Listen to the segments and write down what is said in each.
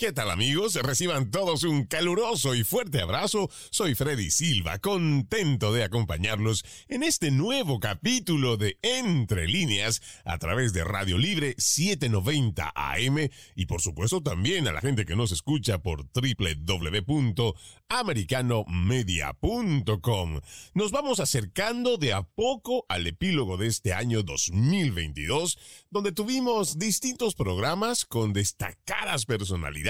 ¿Qué tal amigos? Reciban todos un caluroso y fuerte abrazo. Soy Freddy Silva, contento de acompañarlos en este nuevo capítulo de Entre líneas a través de Radio Libre 790 AM y por supuesto también a la gente que nos escucha por www.americanomedia.com. Nos vamos acercando de a poco al epílogo de este año 2022, donde tuvimos distintos programas con destacadas personalidades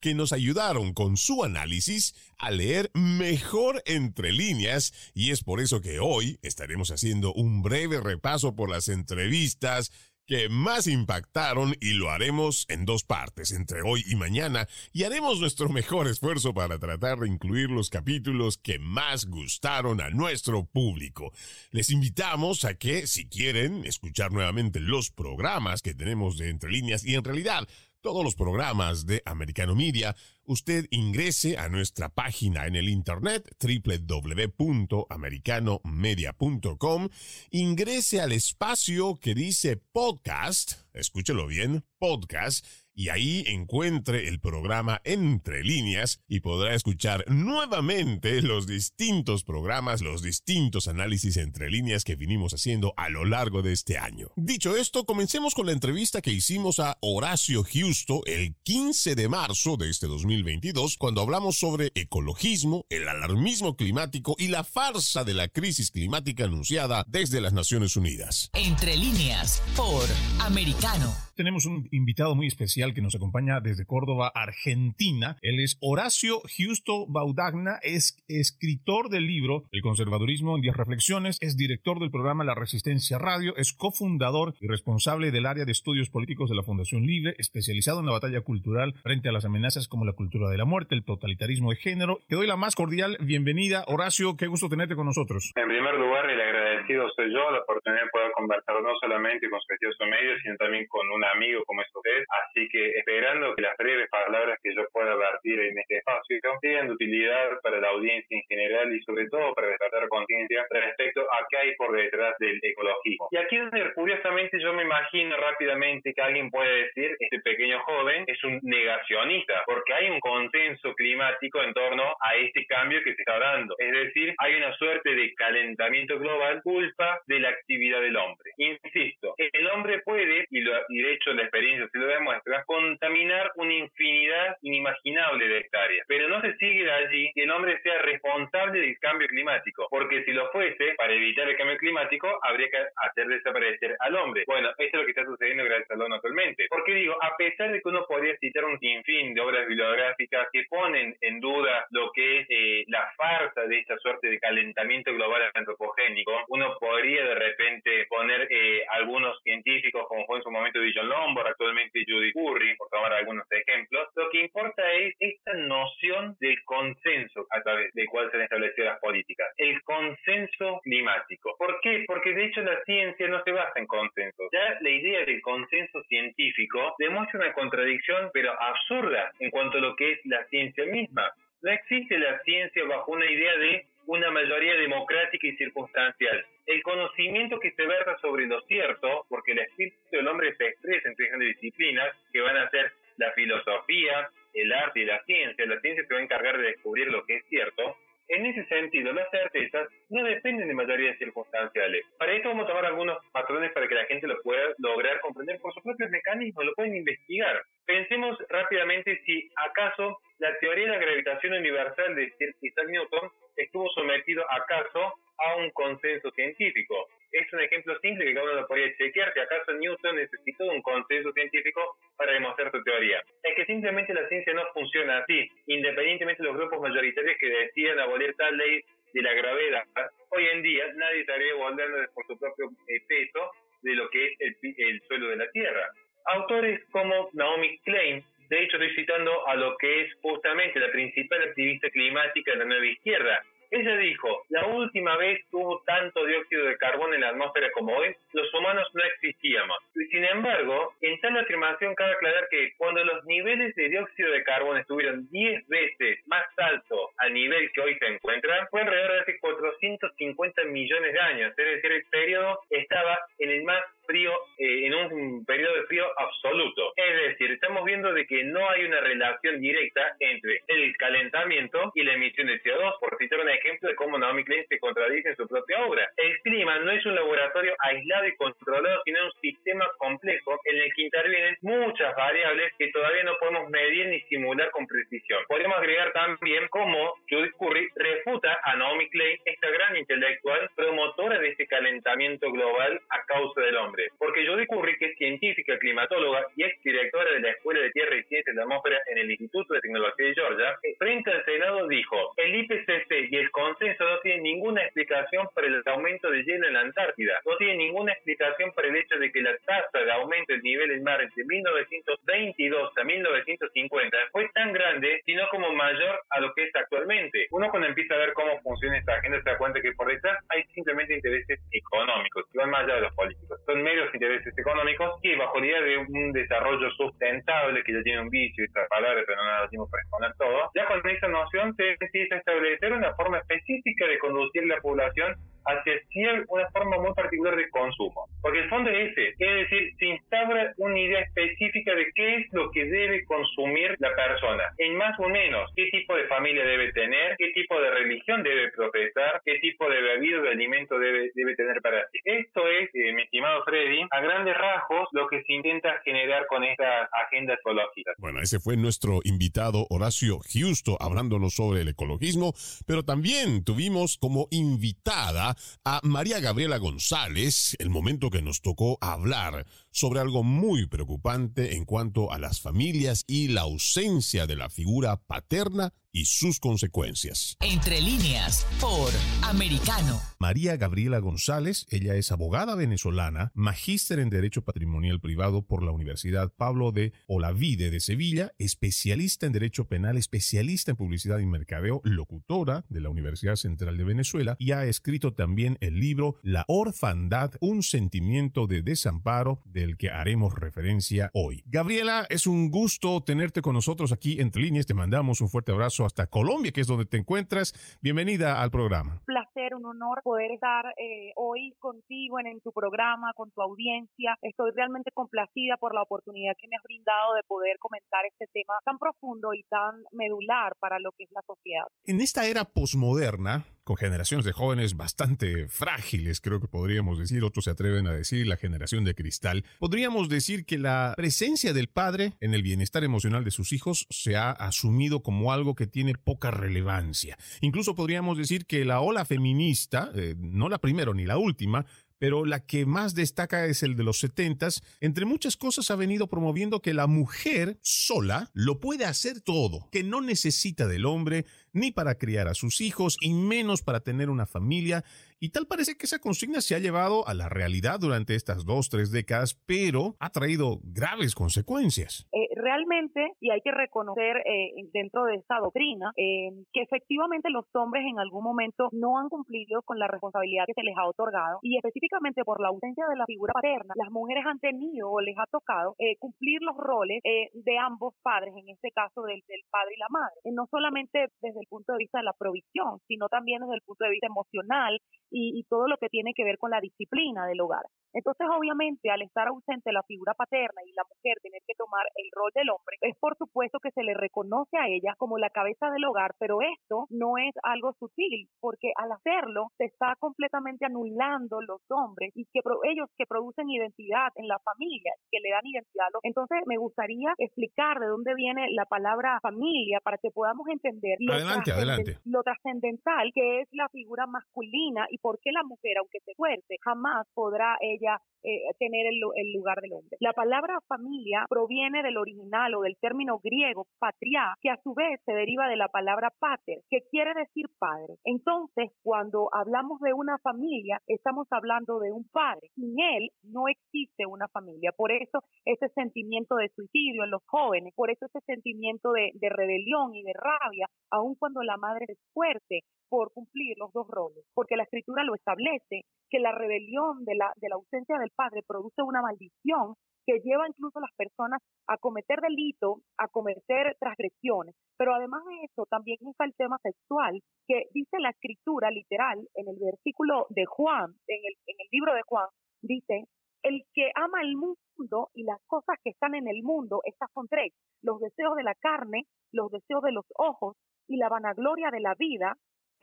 que nos ayudaron con su análisis a leer mejor entre líneas y es por eso que hoy estaremos haciendo un breve repaso por las entrevistas que más impactaron y lo haremos en dos partes, entre hoy y mañana, y haremos nuestro mejor esfuerzo para tratar de incluir los capítulos que más gustaron a nuestro público. Les invitamos a que, si quieren, escuchar nuevamente los programas que tenemos de entre líneas y en realidad todos los programas de Americano Media, usted ingrese a nuestra página en el internet www.americanomedia.com, ingrese al espacio que dice podcast, escúchelo bien, podcast, y ahí encuentre el programa Entre líneas y podrá escuchar nuevamente los distintos programas, los distintos análisis entre líneas que vinimos haciendo a lo largo de este año. Dicho esto, comencemos con la entrevista que hicimos a Horacio Justo el 15 de marzo de este 2022 cuando hablamos sobre ecologismo, el alarmismo climático y la farsa de la crisis climática anunciada desde las Naciones Unidas. Entre líneas por Americano. Tenemos un invitado muy especial que nos acompaña desde Córdoba, Argentina. Él es Horacio Justo Baudagna, es escritor del libro El conservadurismo en 10 reflexiones, es director del programa La Resistencia Radio, es cofundador y responsable del área de estudios políticos de la Fundación Libre, especializado en la batalla cultural frente a las amenazas como la cultura de la muerte, el totalitarismo de género. Te doy la más cordial bienvenida, Horacio, qué gusto tenerte con nosotros. En primer lugar, el agradecido soy yo la oportunidad de poder conversar no solamente con su medios, sino también con un amigo como es usted. Así que esperando que las breves palabras que yo pueda vertir en este espacio sean de utilidad para la audiencia en general y sobre todo para despertar conciencia respecto a qué hay por detrás del ecologismo. Y aquí donde curiosamente yo me imagino rápidamente que alguien puede decir, este pequeño joven es un negacionista, porque hay un consenso climático en torno a este cambio que se está dando. Es decir, hay una suerte de calentamiento global culpa de la actividad del hombre. Insisto, el hombre puede, y, lo, y de hecho la experiencia se lo demuestra, contaminar una infinidad inimaginable de hectáreas. Pero no se sigue de allí que el hombre sea responsable del cambio climático, porque si lo fuese, para evitar el cambio climático, habría que hacer desaparecer al hombre. Bueno, esto es lo que está sucediendo gracias al ONU actualmente. Porque digo, a pesar de que uno podría citar un sinfín de obras bibliográficas que ponen en duda lo que es eh, la farsa de esta suerte de calentamiento global antropogénico, uno podría de repente poner eh, algunos científicos, como fue en su momento John Lombard, actualmente Judy Curry, por tomar algunos ejemplos, lo que importa es esta noción del consenso a través del cual se han establecido las políticas. El consenso climático. ¿Por qué? Porque de hecho la ciencia no se basa en consenso. Ya la idea del consenso científico demuestra una contradicción, pero absurda en cuanto a lo que es la ciencia misma. No existe la ciencia bajo una idea de una mayoría democrática y circunstancial. El conocimiento que se versa sobre lo cierto, porque el espíritu del hombre se expresa en tres disciplinas, que van a ser la filosofía, el arte y la ciencia. La ciencia se va a encargar de descubrir lo que es cierto. En ese sentido, las certezas no dependen de mayorías circunstanciales. Para esto vamos a tomar algunos patrones para que la gente lo pueda lograr comprender por sus propios mecanismos, lo pueden investigar. Pensemos rápidamente si acaso la teoría de la gravitación universal de Isaac Newton estuvo sometido acaso a un consenso científico. Es un ejemplo simple que cada uno lo podría chequear, si acaso Newton necesitó un consenso científico para demostrar su teoría. Es que simplemente la ciencia no funciona así, independientemente de los grupos mayoritarios que decían abolir tal ley de la gravedad. Hoy en día nadie estaría volviendo por su propio eh, peso de lo que es el, el suelo de la Tierra. Autores como Naomi Klein De hecho, estoy citando a lo que es justamente la principal activista climática de la nueva izquierda, ella dijo, la última vez que hubo tanto dióxido de carbono en la atmósfera como hoy, los humanos no existíamos. Sin embargo, en tal afirmación cabe aclarar que cuando los niveles de dióxido de carbono estuvieron 10 veces más altos al nivel que hoy se encuentra, fue alrededor de hace 450 millones de años, es decir, el periodo estaba en el más frío, eh, en un periodo de frío absoluto. Es decir, estamos viendo de que no hay una relación directa entre el calentamiento y la emisión de CO2, por citar un ejemplo de cómo Naomi Klein se contradice en su propia obra. El clima no es un laboratorio aislado y controlado, sino un sistema complejo en el que intervienen muchas variables que todavía no podemos medir ni simular con precisión. Podemos agregar también cómo Judith Curry refuta a Naomi Klein, esta gran intelectual promotora de este calentamiento global a causa del hombre. Porque Jodie Curry, que es científica, climatóloga y ex directora de la Escuela de Tierra y Ciencias de la Atmósfera en el Instituto de Tecnología de Georgia, frente al Senado dijo, el IPCC y el consenso no tienen ninguna explicación para el aumento de hielo en la Antártida, no tienen ninguna explicación para el hecho de que la tasa de aumento del nivel del mar entre 1922 a 1950 fue tan grande, sino como mayor a lo que es actualmente. Uno cuando empieza a ver cómo funciona esta agenda se da cuenta que por detrás hay simplemente intereses económicos, que van más allá de los políticos. Son medios intereses económicos y bajo la idea de un desarrollo sustentable, que ya tiene un vicio esta palabra, pero no la decimos para exponer todo, ya con esa noción se empieza establecer una forma específica de conducir la población hacia una forma muy particular de consumo. Porque el fondo es ese, es decir, se instaura una idea específica de qué es lo que debe consumir la persona, en más o menos, qué tipo de familia debe tener, qué tipo de religión debe profesar, qué tipo de bebida o de alimento debe, debe tener para sí. Esto es, eh, mi estimado Freddy, a grandes rasgos lo que se intenta generar con esta agenda ecológica. Bueno, ese fue nuestro invitado Horacio Justo hablándonos sobre el ecologismo, pero también tuvimos como invitada a María Gabriela González el momento que nos tocó hablar sobre algo muy preocupante en cuanto a las familias y la ausencia de la figura paterna y sus consecuencias. Entre líneas, por Americano. María Gabriela González, ella es abogada venezolana, magíster en Derecho Patrimonial Privado por la Universidad Pablo de Olavide de Sevilla, especialista en Derecho Penal, especialista en Publicidad y Mercadeo, locutora de la Universidad Central de Venezuela y ha escrito también el libro La Orfandad, un sentimiento de desamparo del que haremos referencia hoy. Gabriela, es un gusto tenerte con nosotros aquí entre líneas, te mandamos un fuerte abrazo hasta Colombia, que es donde te encuentras. Bienvenida al programa. Un placer, un honor poder estar eh, hoy contigo en, en, tu programa, con tu audiencia. Estoy realmente complacida por la oportunidad que me has brindado de poder comentar este tema tan profundo y tan medular para lo que es la sociedad. En esta era posmoderna, con generaciones de jóvenes bastante frágiles, creo que podríamos decir, otros se atreven a decir la generación de cristal, podríamos decir que la presencia del padre en el bienestar emocional de sus hijos se ha asumido como algo que tiene poca relevancia. Incluso podríamos decir que la ola feminista, eh, no la primera ni la última, pero la que más destaca es el de los setentas. Entre muchas cosas ha venido promoviendo que la mujer sola lo puede hacer todo, que no necesita del hombre ni para criar a sus hijos y menos para tener una familia y tal parece que esa consigna se ha llevado a la realidad durante estas dos, tres décadas, pero ha traído graves consecuencias. Eh, realmente, y hay que reconocer eh, dentro de esta doctrina, eh, que efectivamente los hombres en algún momento no han cumplido con la responsabilidad que se les ha otorgado y específicamente por la ausencia de la figura paterna, las mujeres han tenido o les ha tocado cumplir los roles de ambos padres, en este caso del, del padre y la madre, no solamente desde el punto de vista de la provisión, sino también desde el punto de vista emocional y, todo lo que tiene que ver con la disciplina del hogar. Entonces, obviamente, al estar ausente la figura paterna y la mujer tener que tomar el rol del hombre, es por supuesto que se le reconoce a ella como la cabeza del hogar, pero esto no es algo sutil, porque al hacerlo se está completamente anulando los hombres y que ellos que producen identidad en la familia, que le dan identidad. Entonces, me gustaría explicar de dónde viene la palabra familia para que podamos entender adelante, adelante. lo trascendental que es la figura masculina y por qué la mujer, aunque se fuerte, jamás podrá ella eh, tener el, el, lugar del hombre. La palabra familia proviene del original o del término griego patria, que a su vez se deriva de la palabra pater, que quiere decir padre. Entonces, cuando hablamos de una familia, estamos hablando de un padre. Sin él no existe una familia. Por eso ese sentimiento de suicidio en los jóvenes, por eso ese sentimiento de, de rebelión y de rabia, aun cuando la madre es fuerte por cumplir los dos roles, porque la escritura lo establece, que la rebelión de la, de la ausencia del padre produce una maldición que lleva incluso a las personas a cometer delito, a cometer transgresiones. Pero además de eso, también está el tema sexual, que dice la escritura literal en el versículo de Juan, en el, en el libro de Juan, dice, el que ama el mundo y las cosas que están en el mundo, estas son tres, los deseos de la carne, los deseos de los ojos y la vanagloria de la vida,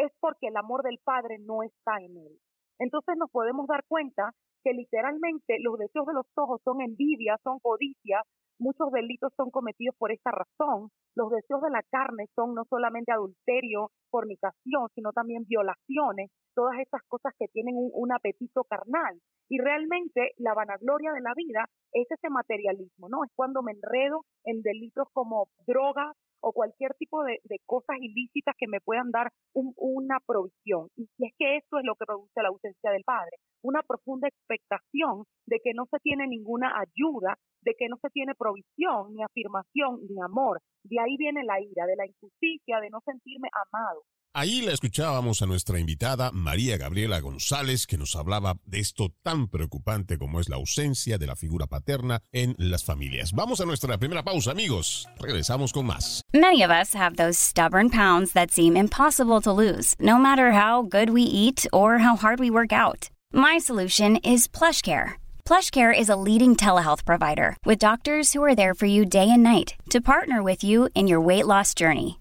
es porque el amor del Padre no está en él. Entonces nos podemos dar cuenta que literalmente los deseos de los ojos son envidia, son codicia, muchos delitos son cometidos por esta razón. Los deseos de la carne son no solamente adulterio, fornicación, sino también violaciones, todas estas cosas que tienen un, un, apetito carnal. Y realmente la vanagloria de la vida es ese materialismo, ¿no? Es cuando me enredo en delitos como drogas, o cualquier tipo de, de cosas ilícitas que me puedan dar un, una provisión. Y es que eso es lo que produce la ausencia del padre, una profunda expectación de que no se tiene ninguna ayuda, de que no se tiene provisión, ni afirmación, ni amor. De ahí viene la ira, de la injusticia, de no sentirme amado. Ahí la escuchábamos a nuestra invitada María Gabriela González, que nos hablaba de esto tan preocupante como es la ausencia de la figura paterna en las familias. Vamos a nuestra primera pausa, amigos. Regresamos con más. Many of us have those stubborn pounds that seem impossible to lose, no matter how good we eat or how hard we work out. My solution is PlushCare. PlushCare is a leading telehealth provider with doctors who are there for you day and night to partner with you in your weight loss journey.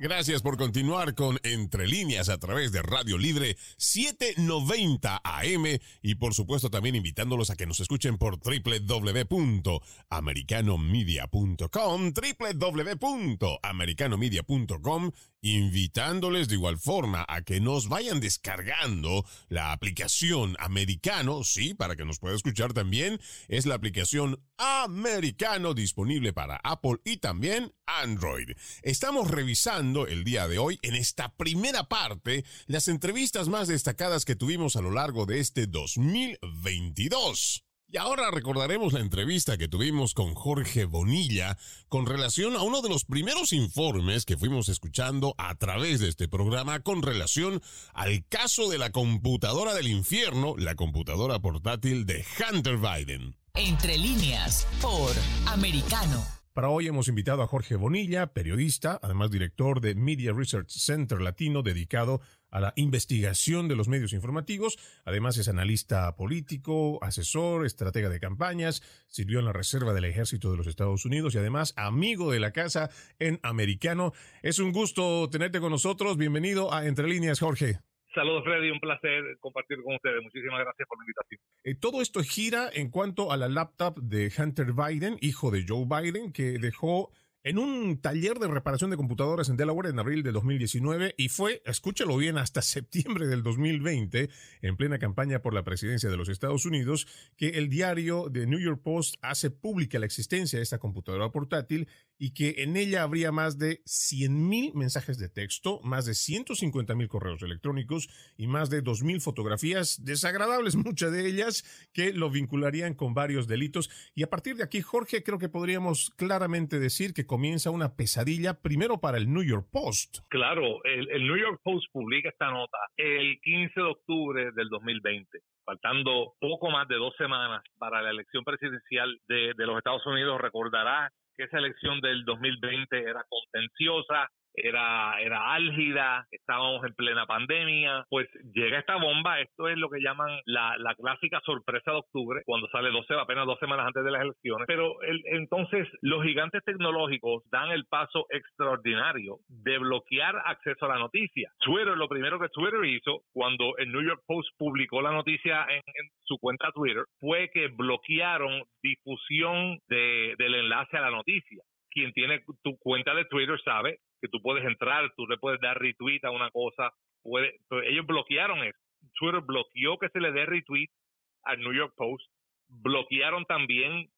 Gracias por continuar con Entre Líneas a través de Radio Libre 790 AM y por supuesto también invitándolos a que nos escuchen por www.americanomedia.com www.americanomedia.com invitándoles de igual forma a que nos vayan descargando la aplicación americano, sí, para que nos pueda escuchar también, es la aplicación americano disponible para Apple y también Android. Estamos revisando el día de hoy en esta primera parte las entrevistas más destacadas que tuvimos a lo largo de este 2022. Y ahora recordaremos la entrevista que tuvimos con Jorge Bonilla con relación a uno de los primeros informes que fuimos escuchando a través de este programa con relación al caso de la computadora del infierno, la computadora portátil de Hunter Biden. Entre líneas por Americano. Para hoy hemos invitado a Jorge Bonilla, periodista, además director de Media Research Center Latino, dedicado a la investigación de los medios informativos. Además es analista político, asesor, estratega de campañas, sirvió en la Reserva del Ejército de los Estados Unidos y además amigo de la casa en americano. Es un gusto tenerte con nosotros. Bienvenido a Entre Líneas, Jorge. Saludos, Freddy. Un placer compartir con ustedes. Muchísimas gracias por la invitación. Eh, todo esto gira en cuanto a la laptop de Hunter Biden, hijo de Joe Biden, que dejó en un taller de reparación de computadoras en Delaware en abril de 2019 y fue, escúchalo bien, hasta septiembre del 2020, en plena campaña por la presidencia de los Estados Unidos, que el diario The New York Post hace pública la existencia de esta computadora portátil y que en ella habría más de 100.000 mensajes de texto, más de 150.000 correos electrónicos y más de 2.000 fotografías desagradables, muchas de ellas que lo vincularían con varios delitos. Y a partir de aquí, Jorge, creo que podríamos claramente decir que comienza una pesadilla primero para el New York Post. Claro, el, New York Post publica esta nota el 15 de octubre del 2020 faltando poco más de dos semanas para la elección presidencial de, de los Estados Unidos, recordará que esa elección del 2020 era contenciosa, era, era álgida, estábamos en plena pandemia, pues llega esta bomba, esto es lo que llaman la, la clásica sorpresa de octubre, cuando sale 12, apenas dos semanas antes de las elecciones, pero el, entonces los gigantes tecnológicos dan el paso extraordinario de bloquear acceso a la noticia. Twitter, lo primero que Twitter hizo cuando el New York Post publicó la noticia en, su cuenta Twitter fue que bloquearon difusión de, del enlace a la noticia quien tiene tu cuenta de Twitter sabe que tú puedes entrar, tú le puedes dar retweet a una cosa, puede, ellos bloquearon eso. Twitter bloqueó que se le dé retweet al New York Post, bloquearon también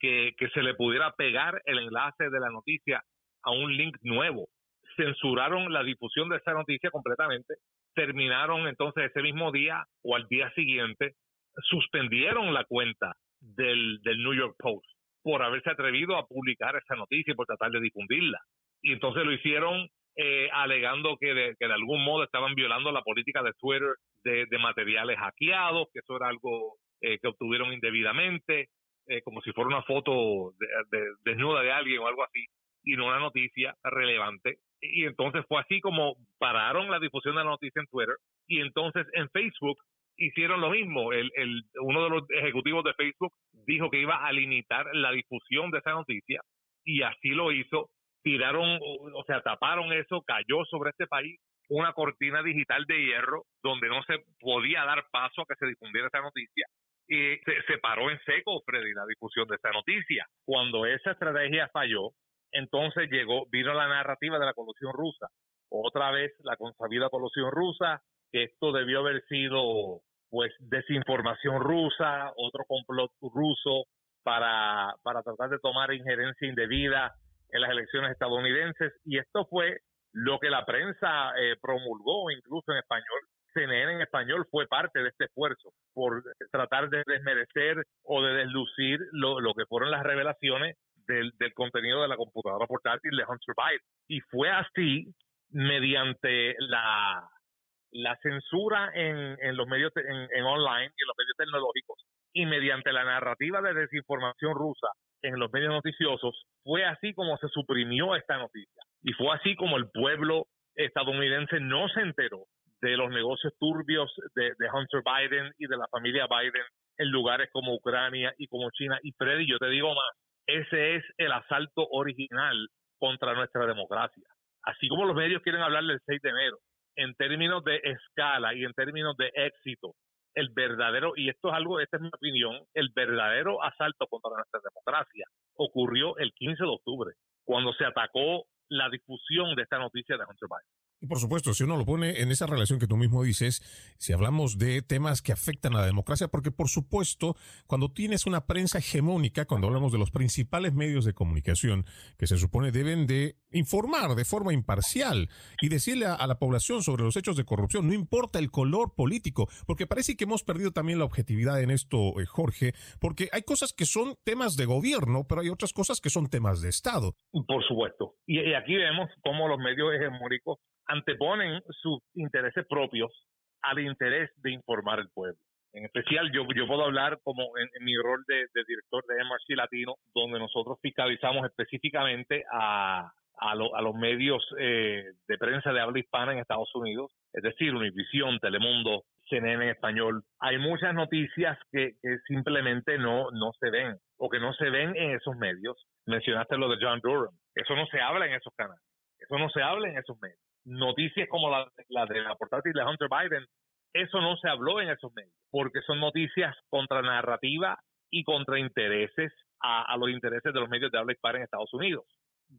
que, que se le pudiera pegar el enlace de la noticia a un link nuevo, censuraron la difusión de esa noticia completamente, terminaron entonces ese mismo día o al día siguiente, suspendieron la cuenta del, del New York Post por haberse atrevido a publicar esa noticia y por tratar de difundirla. Y entonces lo hicieron eh, alegando que de, que de algún modo estaban violando la política de Twitter de, materiales hackeados, que eso era algo eh, que obtuvieron indebidamente, eh, como si fuera una foto de, desnuda de alguien o algo así, y no una noticia relevante. Y entonces fue así como pararon la difusión de la noticia en Twitter y entonces en Facebook hicieron lo mismo. El, el, uno de los ejecutivos de Facebook dijo que iba a limitar la difusión de esa noticia y así lo hizo. Tiraron, o sea, taparon eso, cayó sobre este país una cortina digital de hierro donde no se podía dar paso a que se difundiera esa noticia. Y se, paró en seco, Freddy, la difusión de esa noticia. Cuando esa estrategia falló, entonces llegó, vino la narrativa de la colusión rusa. Otra vez la consabida colusión rusa, que esto debió haber sido pues desinformación rusa, otro complot ruso para, para tratar de tomar injerencia indebida en las elecciones estadounidenses y esto fue lo que la prensa eh, promulgó incluso en español. CNN en español fue parte de este esfuerzo por tratar de desmerecer o de deslucir lo, lo que fueron las revelaciones del, contenido de la computadora portátil de Hunter Biden. Y fue así mediante la la censura en, en los medios en, en online y en los medios tecnológicos y mediante la narrativa de desinformación rusa en los medios noticiosos, fue así como se suprimió esta noticia. Y fue así como el pueblo estadounidense no se enteró de los negocios turbios de, Hunter Biden y de la familia Biden en lugares como Ucrania y como China. Y Freddy, yo te digo más, ese es el asalto original contra nuestra democracia. Así como los medios quieren hablar del 6 de enero, en términos de escala y en términos de éxito, el verdadero, y esto es algo, esta es mi opinión, el verdadero asalto contra nuestra democracia ocurrió el 15 de octubre, cuando se atacó la difusión de esta noticia de Hunter Biden. Y por supuesto, si uno lo pone en esa relación que tú mismo dices, si hablamos de temas que afectan a la democracia, porque por supuesto, cuando tienes una prensa hegemónica, cuando hablamos de los principales medios de comunicación, que se supone deben de informar de forma imparcial y decirle a, la población sobre los hechos de corrupción, no importa el color político, porque parece que hemos perdido también la objetividad en esto, eh, Jorge, porque hay cosas que son temas de gobierno, pero hay otras cosas que son temas de Estado. Por supuesto. Y, y aquí vemos cómo los medios hegemónicos anteponen sus intereses propios al interés de informar al pueblo. En especial, yo, yo puedo hablar como en, mi rol de, director de MRC Latino, donde nosotros fiscalizamos específicamente a, a, los medios eh, de prensa de habla hispana en Estados Unidos, es decir, Univisión, Telemundo, CNN en español. Hay muchas noticias que, que, simplemente no, no se ven o que no se ven en esos medios. Mencionaste lo de John Durham. Eso no se habla en esos canales. Eso no se habla en esos medios noticias como la, de la portátil de Hunter Biden, eso no se habló en esos medios, porque son noticias contra narrativa y contra intereses a, los intereses de los medios de habla hispana en Estados Unidos,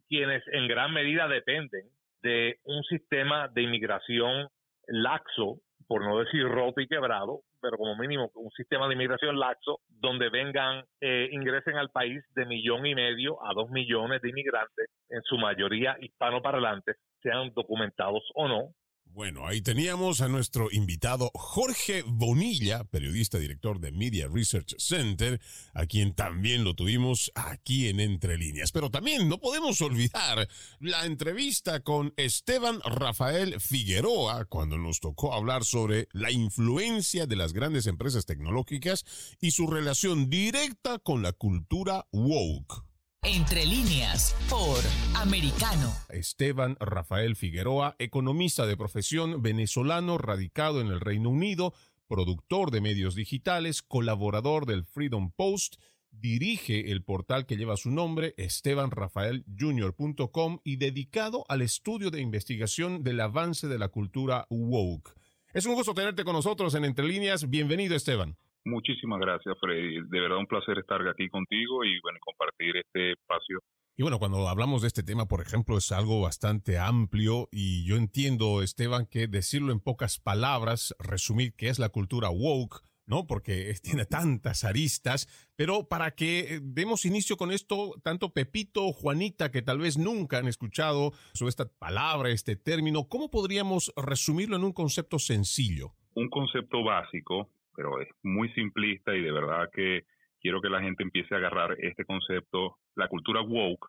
quienes en gran medida dependen de un sistema de inmigración laxo, por no decir roto y quebrado, pero como mínimo un sistema de inmigración laxo, donde vengan, eh, ingresen al país de millón y medio a dos millones de inmigrantes, en su mayoría hispanoparlantes, sean documentados o no. Bueno, ahí teníamos a nuestro invitado Jorge Bonilla, periodista director de Media Research Center, a quien también lo tuvimos aquí en Entre Líneas. Pero también no podemos olvidar la entrevista con Esteban Rafael Figueroa cuando nos tocó hablar sobre la influencia de las grandes empresas tecnológicas y su relación directa con la cultura woke. Entre líneas, por Americano. Esteban Rafael Figueroa, economista de profesión venezolano radicado en el Reino Unido, productor de medios digitales, colaborador del Freedom Post, dirige el portal que lleva su nombre, estebanrafaeljr.com, y dedicado al estudio de investigación del avance de la cultura woke. Es un gusto tenerte con nosotros en Entre Líneas. Bienvenido, Esteban. Muchísimas gracias, Freddy. De verdad un placer estar aquí contigo y bueno, compartir este espacio. Y bueno, cuando hablamos de este tema, por ejemplo, es algo bastante amplio y yo entiendo, Esteban, que decirlo en pocas palabras, resumir qué es la cultura woke, ¿no? Porque tiene tantas aristas, pero para que eh, demos inicio con esto, tanto Pepito o Juanita, que tal vez nunca han escuchado sobre esta palabra, este término, ¿cómo podríamos resumirlo en un concepto sencillo? Un concepto básico pero es muy simplista y de verdad que quiero que la gente empiece a agarrar este concepto. La cultura woke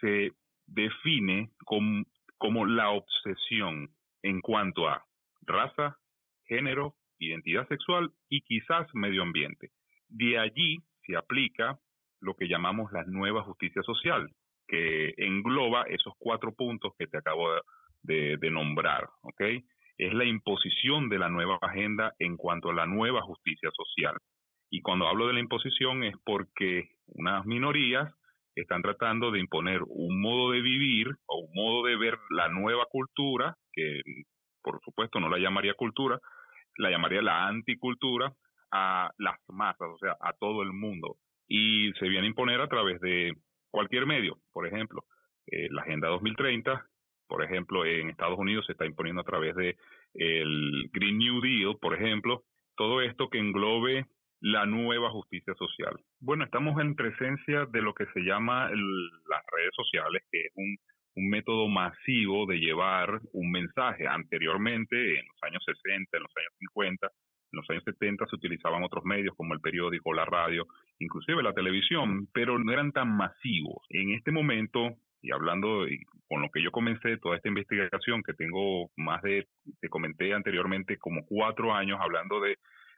se define como, como la obsesión en cuanto a raza, género, identidad sexual y quizás medio ambiente. De allí se aplica lo que llamamos la nueva justicia social, que engloba esos cuatro puntos que te acabo de, de nombrar, ¿ok? Es la imposición de la nueva agenda en cuanto a la nueva justicia social. Y cuando hablo de la imposición es porque unas minorías están tratando de imponer un modo de vivir o un modo de ver la nueva cultura, que por supuesto no la llamaría cultura, la llamaría la anticultura, a las masas, o sea, a todo el mundo. Y se viene a imponer a través de cualquier medio, por ejemplo, eh, la Agenda 2030, por ejemplo, en Estados Unidos se está imponiendo a través de el Green New Deal, por ejemplo, todo esto que englobe la nueva justicia social. Bueno, estamos en presencia de lo que se llama las redes sociales, que es un, un método masivo de llevar un mensaje. Anteriormente, en los años 60, en los años 50, en los años 70 se utilizaban otros medios como el periódico, la radio, inclusive la televisión, pero no eran tan masivos. En este momento y hablando con lo que yo comencé toda esta investigación, que tengo más de, te comenté anteriormente, como cuatro años hablando de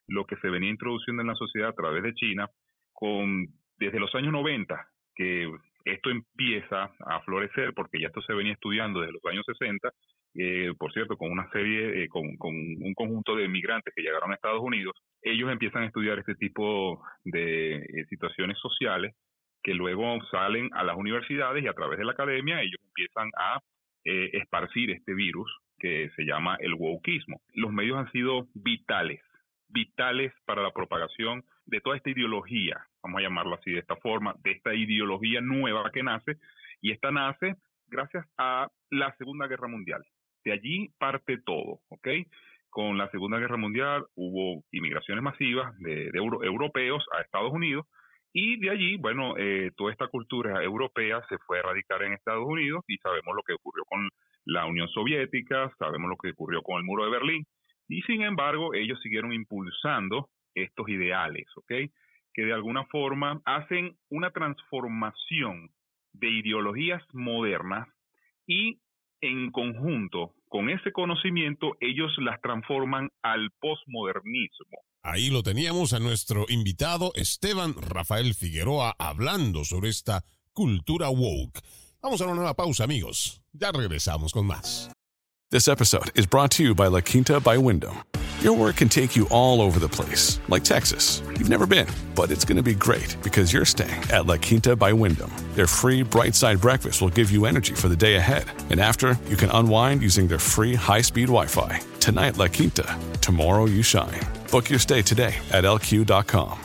lo que se venía introduciendo en la sociedad a través de China, con desde los años 90, que esto empieza a florecer, porque ya esto se venía estudiando desde los años 60, eh, por cierto, con una serie, eh, con, con, un conjunto de migrantes que llegaron a Estados Unidos, ellos empiezan a estudiar este tipo de eh, situaciones sociales que luego salen a las universidades y a través de la academia ellos empiezan a eh, esparcir este virus que se llama el wokismo. Los medios han sido vitales, vitales para la propagación de toda esta ideología, vamos a llamarlo así de esta forma, de esta ideología nueva que nace, y esta nace gracias a la Segunda Guerra Mundial. De allí parte todo, ¿ok? Con la Segunda Guerra Mundial hubo inmigraciones masivas de, europeos a Estados Unidos, y de allí, bueno, eh, toda esta cultura europea se fue a radicar en Estados Unidos y sabemos lo que ocurrió con la Unión Soviética, sabemos lo que ocurrió con el muro de Berlín, y sin embargo ellos siguieron impulsando estos ideales, ¿ok? Que de alguna forma hacen una transformación de ideologías modernas y en conjunto con ese conocimiento ellos las transforman al posmodernismo. Ahí lo teníamos a nuestro invitado Esteban Rafael Figueroa hablando sobre esta cultura woke. Vamos a una nueva pausa, amigos. Ya regresamos con más. This episode is brought to you by La Quinta by Wyndham. Your work can take you all over the place, like Texas. You've never been, but it's going to be great because you're staying at La Quinta by Wyndham. Their free bright side breakfast will give you energy for the day ahead. And after, you can unwind using their free high speed Wi Fi. Tonight, La Quinta. Tomorrow, you shine. Book your stay today at lq.com.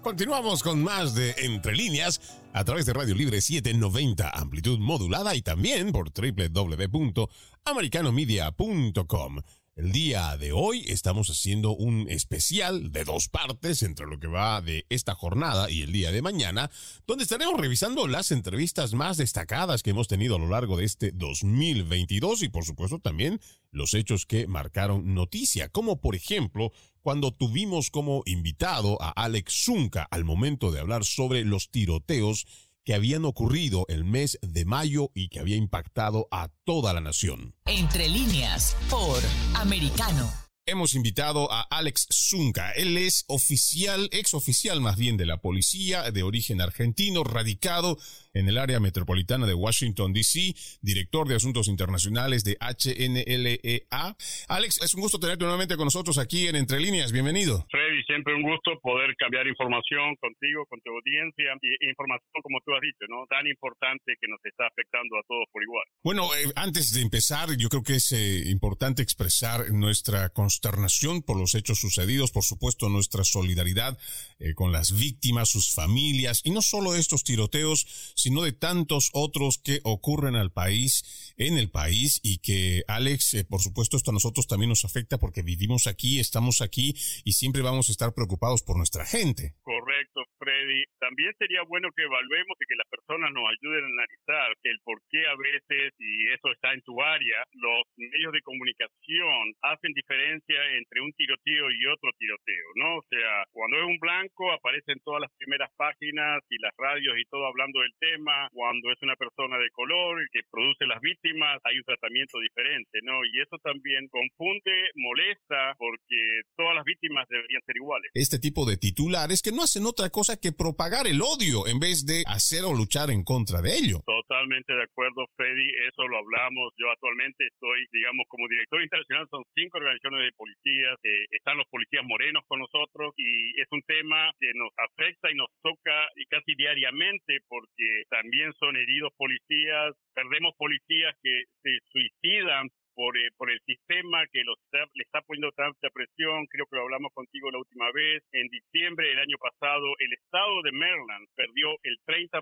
Continuamos con más de Entre Líneas a través de Radio Libre 790, amplitud modulada y también por www.americanomedia.com. El día de hoy estamos haciendo un especial de dos partes entre lo que va de esta jornada y el día de mañana, donde estaremos revisando las entrevistas más destacadas que hemos tenido a lo largo de este 2022 y por supuesto también los hechos que marcaron noticia, como por ejemplo cuando tuvimos como invitado a Alex Zunca al momento de hablar sobre los tiroteos que habían ocurrido el mes de mayo y que había impactado a toda la nación. Entre líneas, por Americano. Hemos invitado a Alex Zunca. Él es oficial, ex oficial más bien de la policía, de origen argentino, radicado en el área metropolitana de Washington, D.C., director de Asuntos Internacionales de HNLEA. Alex, es un gusto tenerte nuevamente con nosotros aquí en Entre Líneas. Bienvenido. Freddy, siempre un gusto poder cambiar información contigo, con tu audiencia, y información como tú has dicho, ¿no? Tan importante que nos está afectando a todos por igual. Bueno, eh, antes de empezar, yo creo que es eh, importante expresar nuestra consternación por los hechos sucedidos, por supuesto nuestra solidaridad eh, con las víctimas, sus familias, y no solo estos tiroteos, sino de tantos otros que ocurren al país, en el país, y que, Alex, eh, por supuesto, esto a nosotros también nos afecta porque vivimos aquí, estamos aquí y siempre vamos a estar preocupados por nuestra gente. Correcto, Freddy. También sería bueno que evaluemos y que las personas nos ayuden a analizar el por qué a veces, y eso está en tu área, los medios de comunicación hacen diferencia entre un tiroteo y otro tiroteo, ¿no? O sea, cuando es un blanco aparecen todas las primeras páginas y las radios y todo hablando del tema cuando es una persona de color que produce las víctimas, hay un tratamiento diferente, ¿no? Y eso también confunde, molesta, porque todas las víctimas deberían ser iguales. Este tipo de titulares que no hacen otra cosa que propagar el odio en vez de hacer o luchar en contra de ello. Totalmente de acuerdo, Freddy, eso lo hablamos. Yo actualmente estoy, digamos, como director internacional, son cinco organizaciones de policías, eh, están los policías morenos con nosotros y es un tema que nos afecta y nos toca casi diariamente porque también son heridos policías, perdemos policías que se suicidan por, eh, por el sistema que los le está poniendo tanta presión, creo que lo hablamos contigo la última vez, en diciembre del año pasado el estado de Maryland perdió el 30%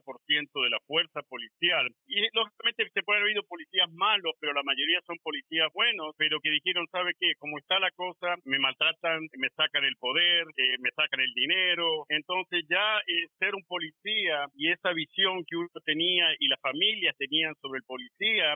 de la fuerza policial. Y lógicamente se pueden haber habido policías malos, pero la mayoría son policías buenos, pero que dijeron, ¿sabe qué? Como está la cosa, me maltratan, me sacan el poder, eh, me sacan el dinero, entonces ya eh, ser un policía y esa visión que uno tenía y las familias tenían sobre el policía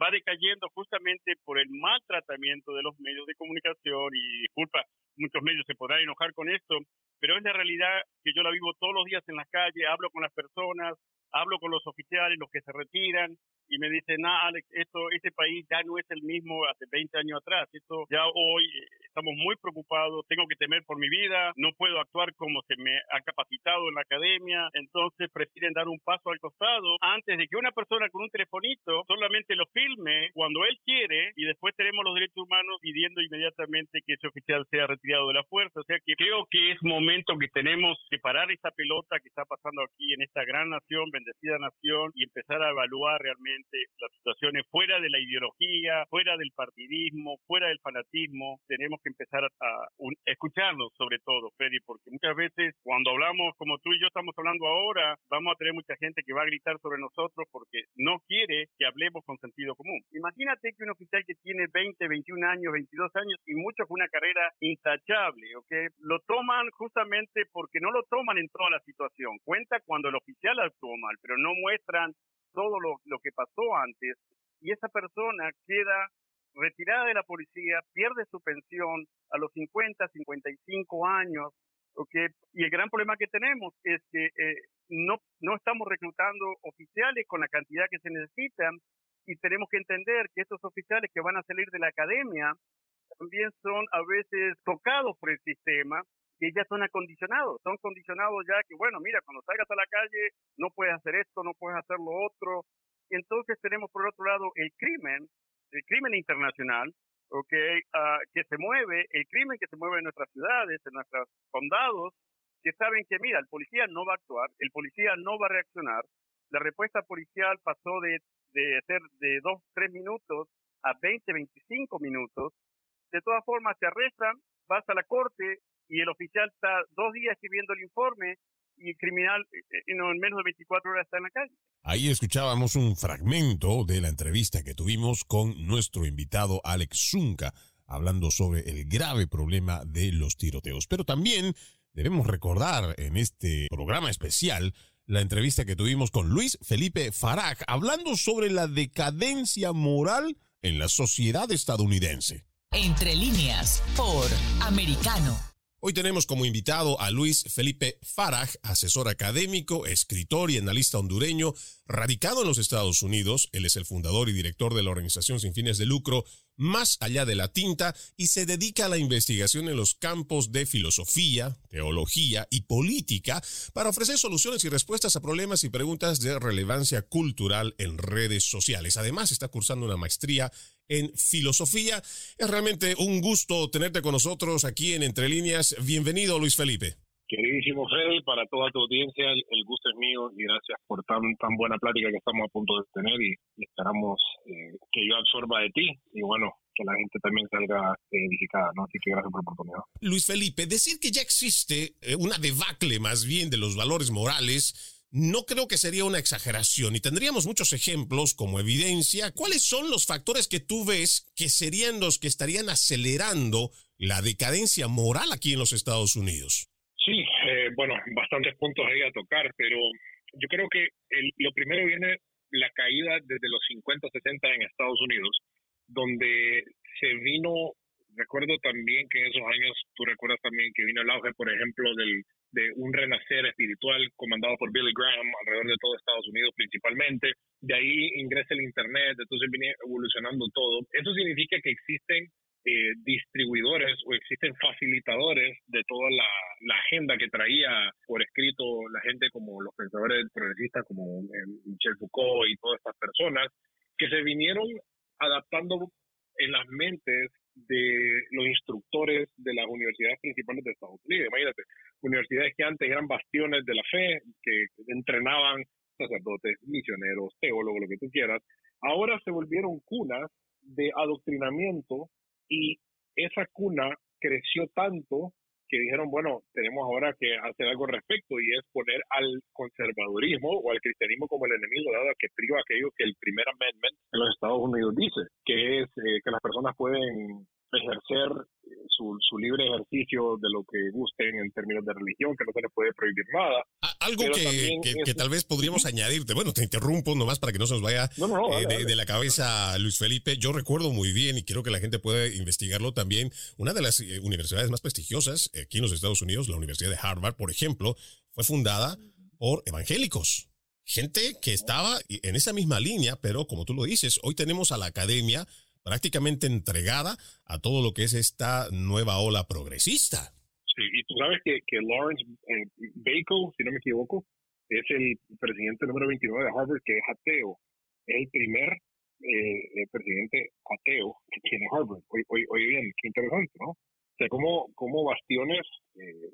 va decayendo justamente por el mal tratamiento de los medios de comunicación y disculpa, muchos medios se podrán enojar con esto, pero es la realidad que yo la vivo todos los días en la calle, hablo con las personas, hablo con los oficiales, los que se retiran, y me dicen, ah, Alex, esto, este país ya no es el mismo hace 20 años atrás, esto ya hoy eh, estamos muy preocupados, tengo que temer por mi vida, no puedo actuar como se me ha capacitado en la academia, entonces prefieren dar un paso al costado antes de que una persona con un telefonito solamente lo filme cuando él quiere y después tenemos los derechos humanos pidiendo inmediatamente que ese oficial sea retirado de la fuerza. O sea que creo que es momento que tenemos que parar esa pelota que está pasando aquí en esta gran nación, bendecida nación y empezar a evaluar realmente las situaciones fuera de la ideología, fuera del partidismo, fuera del fanatismo. Tenemos que empezar a, escucharlos sobre todo, Freddy, porque muchas veces cuando hablamos como tú y yo estamos hablando ahora, vamos a tener mucha gente que va a gritar sobre nosotros porque no quiere que hablemos con sentido común. Imagínate que un oficial que tiene 20, 21 años, 22 años y mucho con una carrera intachable, ¿ok? Lo toman justamente porque no lo toman en toda la situación. Cuenta cuando el oficial actuó mal, pero no muestran todo lo, lo que pasó antes y esa persona queda retirada de la policía, pierde su pensión a los 50, 55 años, ¿okay? y el gran problema que tenemos es que eh, no, no estamos reclutando oficiales con la cantidad que se necesitan y tenemos que entender que estos oficiales que van a salir de la academia también son a veces tocados por el sistema que ya son acondicionados, son condicionados ya que, bueno, mira, cuando salgas a la calle no puedes hacer esto, no puedes hacer lo otro. Entonces tenemos por otro lado el crimen, el crimen internacional, okay, uh, que se mueve, el crimen que se mueve en nuestras ciudades, en nuestros condados, que saben que, mira, el policía no va a actuar, el policía no va a reaccionar. La respuesta policial pasó de, de ser de dos, tres minutos a 20, 25 minutos. De todas formas, se arrestan, vas a la corte, y el oficial está dos días escribiendo el informe y el criminal eh, eh, en menos de 24 horas está en la calle. Ahí escuchábamos un fragmento de la entrevista que tuvimos con nuestro invitado Alex Zunca, hablando sobre el grave problema de los tiroteos. Pero también debemos recordar en este programa especial la entrevista que tuvimos con Luis Felipe Farag, hablando sobre la decadencia moral en la sociedad estadounidense. Entre líneas, por Americano. Hoy tenemos como invitado a Luis Felipe Farag, asesor académico, escritor y analista hondureño, radicado en los Estados Unidos. Él es el fundador y director de la organización sin fines de lucro más allá de la tinta y se dedica a la investigación en los campos de filosofía, teología y política para ofrecer soluciones y respuestas a problemas y preguntas de relevancia cultural en redes sociales. Además, está cursando una maestría en filosofía. Es realmente un gusto tenerte con nosotros aquí en Entre Líneas. Bienvenido, Luis Felipe. Queridísimo Freddy, para toda tu audiencia, el, gusto es mío y gracias por tan, tan buena plática que estamos a punto de tener y, esperamos eh, que yo absorba de ti y bueno, que la gente también salga eh, edificada, ¿no? Así que gracias por la oportunidad. Luis Felipe, decir que ya existe eh, una debacle más bien de los valores morales no creo que sería una exageración y tendríamos muchos ejemplos como evidencia. ¿Cuáles son los factores que tú ves que serían los que estarían acelerando la decadencia moral aquí en los Estados Unidos? Bueno, bastantes puntos ahí a tocar, pero yo creo que lo primero viene la caída desde los 50, 60 en Estados Unidos, donde se vino, recuerdo también que en esos años, tú recuerdas también que vino el auge, por ejemplo, del de un renacer espiritual comandado por Billy Graham alrededor de todo Estados Unidos principalmente. De ahí ingresa el Internet, entonces viene evolucionando todo. Eso significa que existen eh, distribuidores o existen facilitadores de toda la, agenda que traía por escrito la gente como los pensadores progresistas como eh, Michel Foucault y todas estas personas que se vinieron adaptando en las mentes de los instructores de las universidades principales de Estados Unidos. Imagínate, universidades que antes eran bastiones de la fe, que entrenaban sacerdotes, misioneros, teólogos, lo que tú quieras, ahora se volvieron cunas de adoctrinamiento y esa cuna creció tanto que dijeron, bueno, tenemos ahora que hacer algo al respecto y es poner al conservadurismo o al cristianismo como el enemigo, dado que priva aquello que el primer amendment en los Estados Unidos dice, que es eh, que las personas pueden ejercer eh, su, su, libre ejercicio de lo que gusten en términos de religión, que no se les puede prohibir nada. Algo que, que, tal vez podríamos añadirte, bueno, te interrumpo nomás para que no se nos vaya eh, de, la cabeza Luis Felipe. Yo recuerdo muy bien y quiero que la gente pueda investigarlo también. Una de las eh, universidades más prestigiosas aquí en los Estados Unidos, la Universidad de Harvard, por ejemplo, fue fundada por evangélicos. Gente que estaba en esa misma línea, pero como tú lo dices, hoy tenemos a la academia prácticamente entregada a todo lo que es esta nueva ola progresista. Sí, y tú sabes que, que Lawrence eh, Bacon, si no me equivoco, es el presidente número 29 de Harvard, que es ateo. El primer eh, eh, presidente ateo que tiene Harvard. Hoy, bien, qué interesante, ¿no? O sea, como, como bastiones,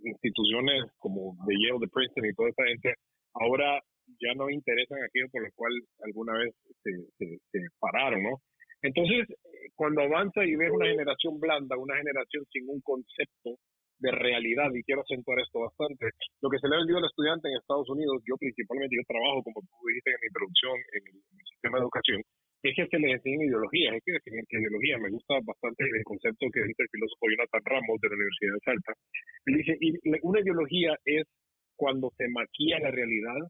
instituciones como de Yale, de Princeton y toda esa gente, ahora ya no interesan aquello por lo cual alguna vez se, se, se pararon, ¿no? Entonces, cuando avanza y ves una generación blanda, una generación sin un concepto de realidad, y quiero acentuar esto bastante, lo que se le ha vendido al estudiante en Estados Unidos, yo principalmente, yo trabajo, como tú dijiste en mi introducción, en el, sistema de educación, es que se les enseña ideología, es que definir ideología. Me gusta bastante el concepto que dice el filósofo Jonathan Ramos de la Universidad de Salta. Él dice, y una ideología es cuando se maquilla la realidad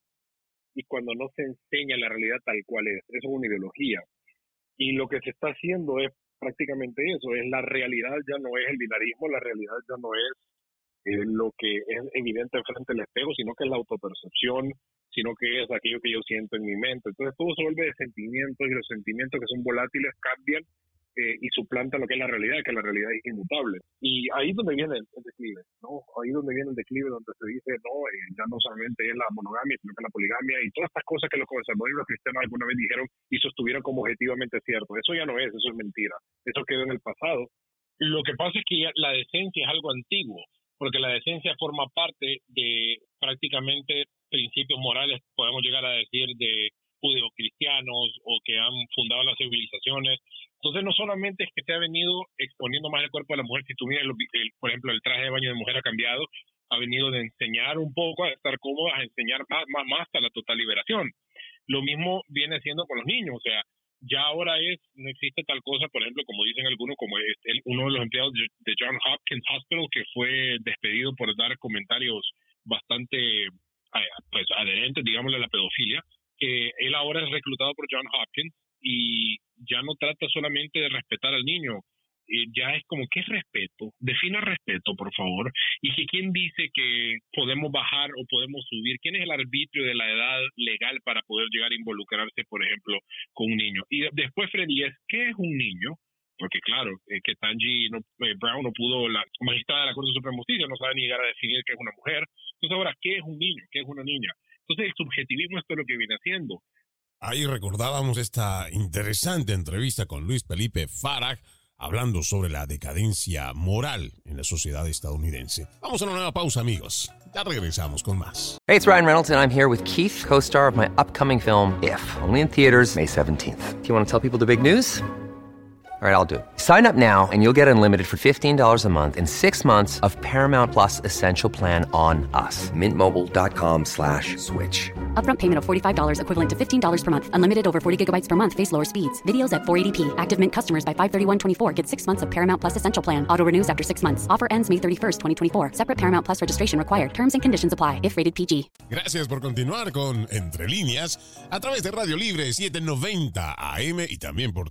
y cuando no se enseña la realidad tal cual es. Eso es una ideología. Y lo que se está haciendo es prácticamente eso, es la realidad ya no es el binarismo, la realidad ya no es eh, lo que es evidente frente al espejo, sino que es la autopercepción, sino que es aquello que yo siento en mi mente. Entonces todo se vuelve de sentimientos y los sentimientos que son volátiles cambian eh, y suplanta lo que es la realidad, que la realidad es inmutable. Y ahí es donde viene el, declive, ¿no? Ahí es donde viene el declive, donde se dice, no, eh, ya no solamente es la monogamia, sino que la poligamia y todas estas cosas que los conservadores y los cristianos alguna vez dijeron y sostuvieron como objetivamente cierto. Eso ya no es, eso es mentira. Eso quedó en el pasado. Lo que pasa es que la decencia es algo antiguo, porque la decencia forma parte de prácticamente principios morales, podemos llegar a decir, de judeocristianos o que han fundado las civilizaciones entonces, no solamente es que se ha venido exponiendo más el cuerpo de la mujer, si tú miras, por ejemplo, el traje de baño de mujer ha cambiado, ha venido de enseñar un poco a estar cómodas, a enseñar más, más, más hasta la total liberación. Lo mismo viene siendo con los niños, o sea, ya ahora es, no existe tal cosa, por ejemplo, como dicen algunos, como es el, uno de los empleados de, John Hopkins Hospital que fue despedido por dar comentarios bastante eh, pues, adherentes, digámosle, a la pedofilia, que él ahora es reclutado por John Hopkins y ya no trata solamente de respetar al niño, eh, ya es como, ¿qué es respeto? Defina respeto, por favor. Y que quién dice que podemos bajar o podemos subir, ¿quién es el arbitrio de la edad legal para poder llegar a involucrarse, por ejemplo, con un niño? Y después, Freddy, es, ¿qué es un niño? porque claro, eh, que Tangi no, eh, Brown no pudo, la magistrada de la Corte Suprema de Justicia no sabe ni llegar a definir qué es una mujer. Entonces ahora, ¿qué es un niño? ¿Qué es una niña? Entonces el subjetivismo es lo que viene haciendo. Ahí recordábamos esta interesante entrevista con Luis Felipe Farag hablando sobre la decadencia moral en la sociedad estadounidense. Vamos a una nueva pausa, amigos. Ya regresamos con más. Hey, it's Ryan Reynolds, and I'm here with Keith, co star of my upcoming film, If, only in theaters, May 17th. Do you want to tell people the big news? All right, I'll do it. Sign up now and you'll get unlimited for $15 a month in six months of Paramount Plus Essential Plan on us. Mintmobile.com slash switch. Upfront payment of $45 equivalent to $15 per month. Unlimited over 40 gigabytes per month. Face lower speeds. Videos at 480p. Active Mint customers by 531.24 get six months of Paramount Plus Essential Plan. Auto renews after six months. Offer ends May 31st, 2024. Separate Paramount Plus registration required. Terms and conditions apply if rated PG. Gracias por continuar con Entre Líneas a través de Radio Libre 790 AM y también por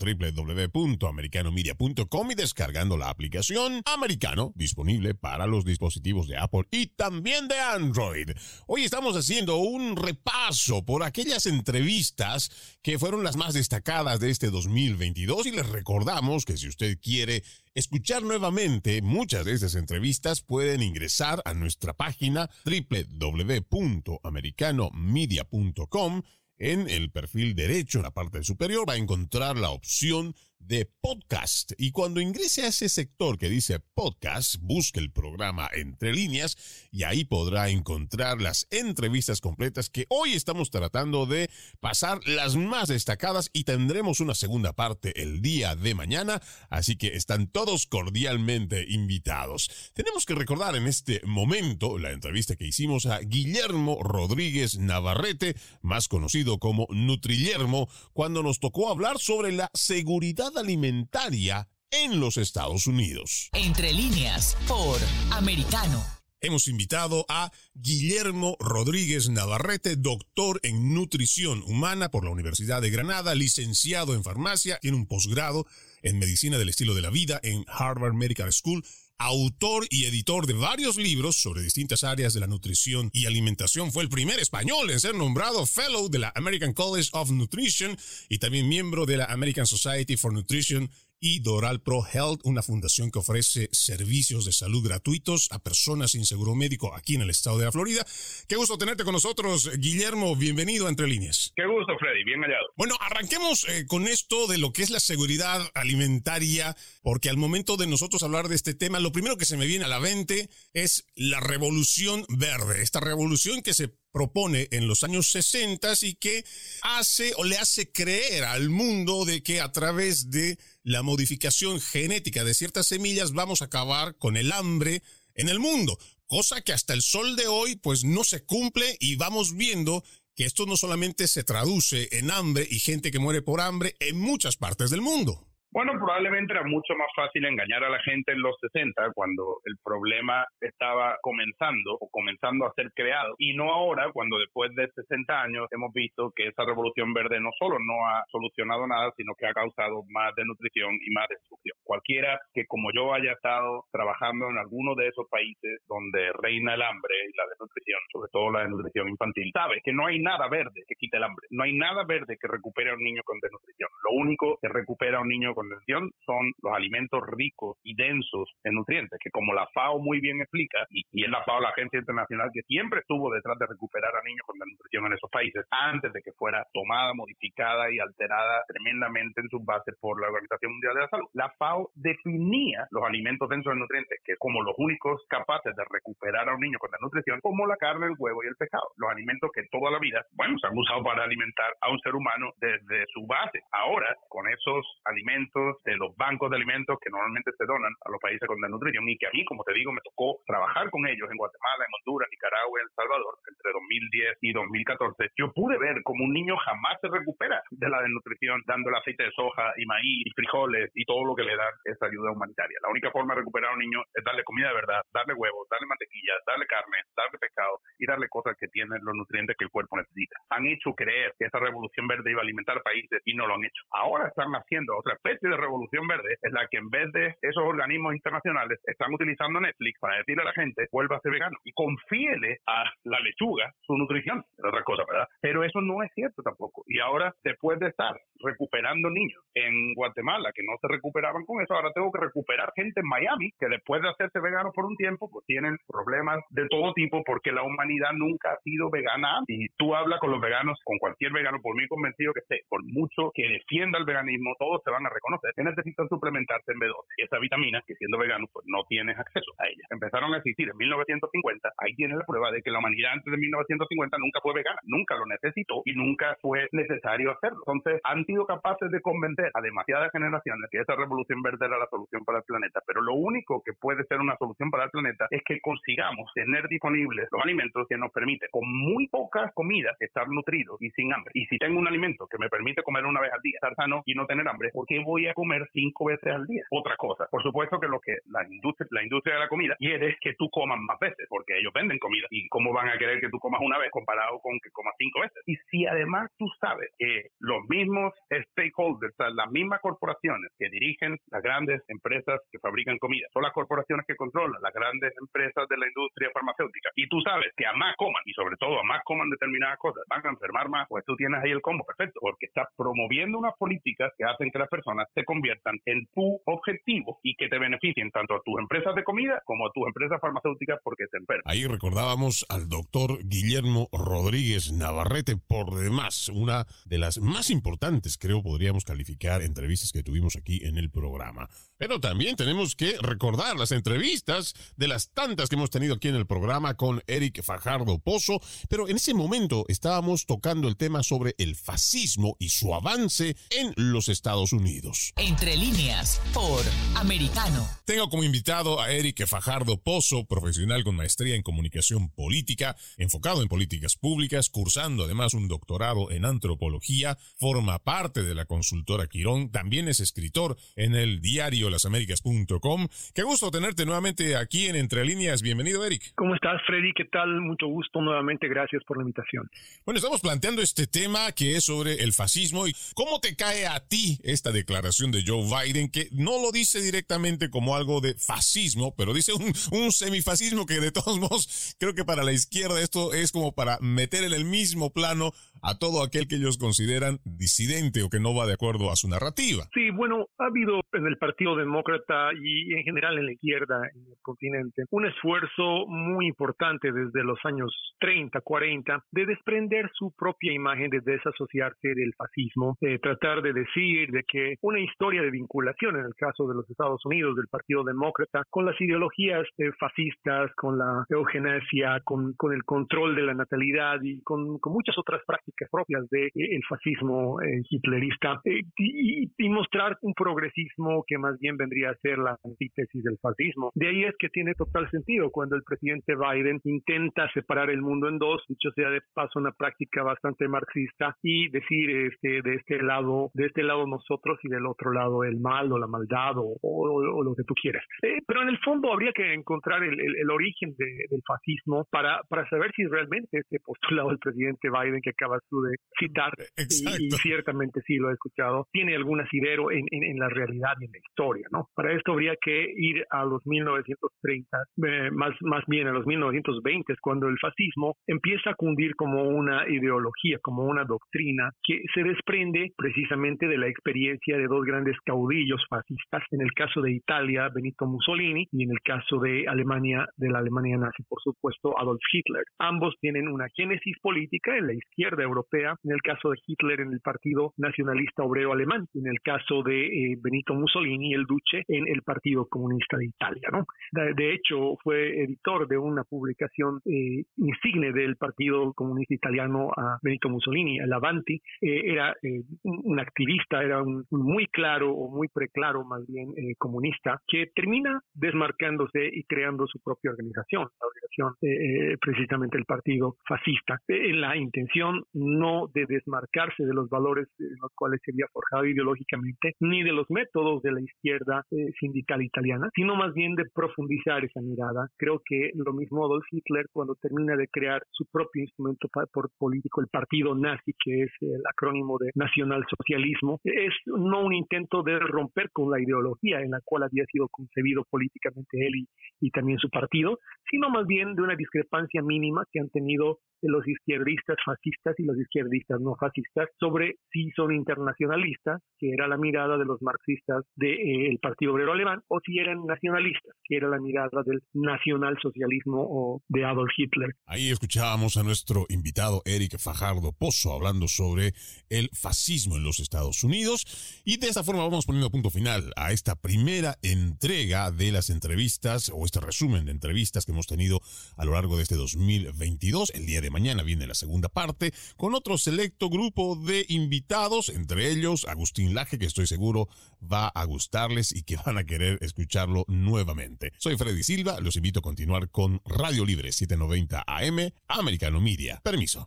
www.americanomedia.com y descargando la aplicación Americano disponible para los dispositivos de Apple y también de Android. Hoy estamos haciendo un repaso por aquellas entrevistas que fueron las más destacadas de este 2022 y les recordamos que si usted quiere escuchar nuevamente muchas de estas entrevistas pueden ingresar a nuestra página www.americanomedia.com en el perfil derecho, en la parte superior, va a encontrar la opción de podcast. Y cuando ingrese a ese sector que dice podcast, busque el programa Entre líneas y ahí podrá encontrar las entrevistas completas que hoy estamos tratando de pasar las más destacadas y tendremos una segunda parte el día de mañana, así que están todos cordialmente invitados. Tenemos que recordar en este momento la entrevista que hicimos a Guillermo Rodríguez Navarrete, más conocido como Nutrillermo, cuando nos tocó hablar sobre la seguridad alimentaria en los Estados Unidos. Entre líneas, por Americano. Hemos invitado a Guillermo Rodríguez Navarrete, doctor en nutrición humana por la Universidad de Granada, licenciado en farmacia, tiene un posgrado en medicina del estilo de la vida en Harvard Medical School, autor y editor de varios libros sobre distintas áreas de la nutrición y alimentación. Fue el primer español en ser nombrado Fellow de la American College of Nutrition y también miembro de la American Society for Nutrition y Doral Pro Health, una fundación que ofrece servicios de salud gratuitos a personas sin seguro médico aquí en el estado de la Florida. Qué gusto tenerte con nosotros, Guillermo. Bienvenido a Entre Líneas. Qué gusto, Freddy. Bien hallado. Bueno, arranquemos eh, con esto de lo que es la seguridad alimentaria, porque al momento de nosotros hablar de este tema, lo primero que se me viene a la mente es la revolución verde, esta revolución que se propone en los años 60 y que hace o le hace creer al mundo de que a través de la modificación genética de ciertas semillas vamos a acabar con el hambre en el mundo, cosa que hasta el sol de hoy pues no se cumple y vamos viendo que esto no solamente se traduce en hambre y gente que muere por hambre en muchas partes del mundo. Bueno, probablemente era mucho más fácil engañar a la gente en los 60 cuando el problema estaba comenzando o comenzando a ser creado y no ahora cuando después de 60 años hemos visto que esa revolución verde no solo no ha solucionado nada, sino que ha causado más desnutrición y más destrucción. Cualquiera que como yo haya estado trabajando en alguno de esos países donde reina el hambre y la desnutrición, sobre todo la desnutrición infantil, sabe que no hay nada verde que quite el hambre, no hay nada verde que recupere a un niño con desnutrición. Lo único que recupera a un niño con nutrición son los alimentos ricos y densos en nutrientes, que como la FAO muy bien explica, y, y es la FAO, la agencia internacional que siempre estuvo detrás de recuperar a niños con desnutrición en esos países, antes de que fuera tomada, modificada y alterada tremendamente en sus bases por la Organización Mundial de la Salud. La FAO definía los alimentos densos en nutrientes, que como los únicos capaces de recuperar a un niño con desnutrición, como la carne, el huevo y el pescado, los alimentos que toda la vida, bueno, se han usado para alimentar a un ser humano desde su base. Ahora, con esos alimentos, de los bancos de alimentos que normalmente se donan a los países con desnutrición y que a mí, como te digo, me tocó trabajar con ellos en Guatemala, en Honduras, Nicaragua y El Salvador entre 2010 y 2014. Yo pude ver como un niño jamás se recupera de la desnutrición dando el aceite de soja y maíz y frijoles y todo lo que le dan esa ayuda humanitaria. La única forma de recuperar a un niño es darle comida de verdad, darle huevos, darle mantequilla, darle carne, darle pescado y darle cosas que tienen los nutrientes que el cuerpo necesita. Han hecho creer que esa revolución verde iba a alimentar países y no lo han hecho. Ahora están haciendo otra vez especie de revolución verde es la que en vez de esos organismos internacionales están utilizando Netflix para decirle a la gente vuelva a ser vegano y confíele a la lechuga su nutrición, es otra cosa, ¿verdad? Pero eso no es cierto tampoco. Y ahora, después de estar recuperando niños en Guatemala que no se recuperaban con eso, ahora tengo que recuperar gente en Miami que después de hacerse vegano por un tiempo, pues tienen problemas de todo tipo porque la humanidad nunca ha sido vegana. Y tú hablas con los veganos, con cualquier vegano, por muy convencido que esté, por mucho que defienda el veganismo, todos se van a reconocer que necesitan suplementarse en B12. Y esa vitamina, que siendo vegano, pues no tienes acceso a ella. Empezaron a existir en 1950. Ahí tienes la prueba de que la humanidad antes de 1950 nunca fue vegana, nunca lo necesitó y nunca fue necesario hacerlo. Entonces, han sido capaces de convencer a demasiadas generaciones que esa revolución verde era la solución para el planeta. Pero lo único que puede ser una solución para el planeta es que consigamos tener disponibles los alimentos que nos permiten, con muy pocas comidas, estar nutridos y sin hambre. Y si tengo un alimento que me permite comer una vez al día, estar sano y no tener hambre, ¿por qué voy a comer cinco veces al día? Otra cosa. Por supuesto que lo que la industria, la industria de la comida quiere es que tú comas más veces, porque ellos venden comida. ¿Y cómo van a querer que tú comas una vez comparado con que comas cinco veces? Y si además tú sabes que los mismos stakeholders, las mismas corporaciones que dirigen las grandes empresas que fabrican comida, son las corporaciones que controlan las grandes empresas de la industria farmacéutica, y tú sabes que a más coman, y sobre todo a más coman determinadas cosas, van a enfermar más, pues tú tienes ahí el combo perfecto, porque estás promoviendo unas políticas que hacen que las personas se conviertan en tu objetivo y que te beneficien tanto a tus empresas de comida como a tus empresas farmacéuticas porque se enferman. Ahí recordábamos al doctor Guillermo Rodríguez Navarrete, por demás, una de las más importantes, creo podríamos calificar, entrevistas que tuvimos aquí en el programa. Pero también tenemos que recordar las entrevistas de las tantas que hemos tenido aquí en el programa con Eric Fajardo Pozo, pero en ese momento estábamos tocando el tema sobre el fascismo y su avance en los Estados Unidos. Entre líneas, por Americano. Tengo como invitado a Eric Fajardo Pozo, profesional con maestría en comunicación política, enfocado en políticas públicas, cursando además un doctorado en antropología, forma parte de la consultora Quirón, también es escritor en el diario lasaméricas.com. Qué gusto tenerte nuevamente aquí en Entre Líneas. Bienvenido, Eric. ¿Cómo estás, Freddy? ¿Qué tal? Mucho gusto nuevamente. Gracias por la invitación. Bueno, estamos planteando este tema que es sobre el fascismo y cómo te cae a ti esta declaración de Joe Biden, que no lo dice directamente como algo de fascismo, pero dice un, un semifascismo que de todos modos creo que para la izquierda esto es como para meter en el mismo plano a todo aquel que ellos consideran disidente o que no va de acuerdo a su narrativa. Sí, bueno, ha habido en el Partido Demócrata y en general en la izquierda en el continente un esfuerzo muy importante desde los años 30, 40 de desprender su propia imagen, de desasociarse del fascismo, de tratar de decir de que una historia de vinculación en el caso de los Estados Unidos del Partido Demócrata con las ideologías eh, fascistas, con la eugenesia, con, con el control de la natalidad y con, con muchas otras prácticas propias del de, el fascismo eh, hitlerista eh, y, y, mostrar un progresismo que más bien vendría a ser la antítesis del fascismo. De ahí es que tiene total sentido cuando el presidente Biden intenta separar el mundo en dos, dicho sea de paso una práctica bastante marxista y decir este de este lado de este lado nosotros y del otro lado el mal o la maldad o, o, o lo que tú quieras. Eh, pero en el fondo habría que encontrar el, el, el origen de, del fascismo para, para saber si realmente este postulado del presidente Biden que acabas tú de citar, y, y, ciertamente sí lo he escuchado, tiene algún asidero en, en, en, la realidad y en la historia, ¿no? Para esto habría que ir a los 1930, eh, más, más bien a los 1920, cuando el fascismo empieza a cundir como una ideología, como una doctrina que se desprende precisamente de la experiencia de dos grandes caudillos fascistas, en el caso de Italia, Benito Mussolini, y en el caso de Alemania, de la Alemania nazi, por supuesto, Adolf Hitler. Ambos tienen una génesis política en la izquierda europea, en el caso de Hitler en el Partido Nacionalista Obrero Alemán, en el caso de eh, Benito Mussolini, el Duce, en el Partido Comunista de Italia. ¿no? De, de hecho, fue editor de una publicación eh, insigne del Partido Comunista Italiano a Benito Mussolini, el Avanti, eh, era un activista, era un, muy claro o muy preclaro más bien comunista, que termina desmarcándose y creando su propia organización, la organización precisamente el Partido Fascista, en la intención no de desmarcarse de los valores en los cuales se había forjado ideológicamente, ni de los métodos de la izquierda eh, sindical italiana, sino más bien de profundizar esa mirada. Creo que lo mismo Adolf Hitler cuando termina de crear su propio instrumento por político, el partido nazi, que es el acrónimo de nacionalsocialismo, es no un intento de romper con la ideología en la cual había sido concebido políticamente él y, y también su partido, sino más bien de una discrepancia mínima que han tenido los izquierdistas fascistas y los izquierdistas no fascistas sobre si son internacionalistas, que era la mirada de los marxistas del de, eh, Partido Obrero Alemán, o si eran nacionalistas, que era la mirada del nacionalsocialismo o de Adolf Hitler. Ahí escuchábamos a nuestro invitado Eric Fajardo Pozo hablando sobre el fascismo en los Estados Unidos y de esta forma vamos poniendo punto final a esta primera entrega de las entrevistas o este resumen de entrevistas que hemos tenido a lo largo de este 2022. El día de mañana viene la segunda parte con otro selecto grupo de invitados, entre ellos Agustín Laje, que estoy seguro va a gustarles y que van a querer escucharlo nuevamente. Soy Freddy Silva, los invito a continuar con Radio Libre 790 AM, Americano Media. Permiso.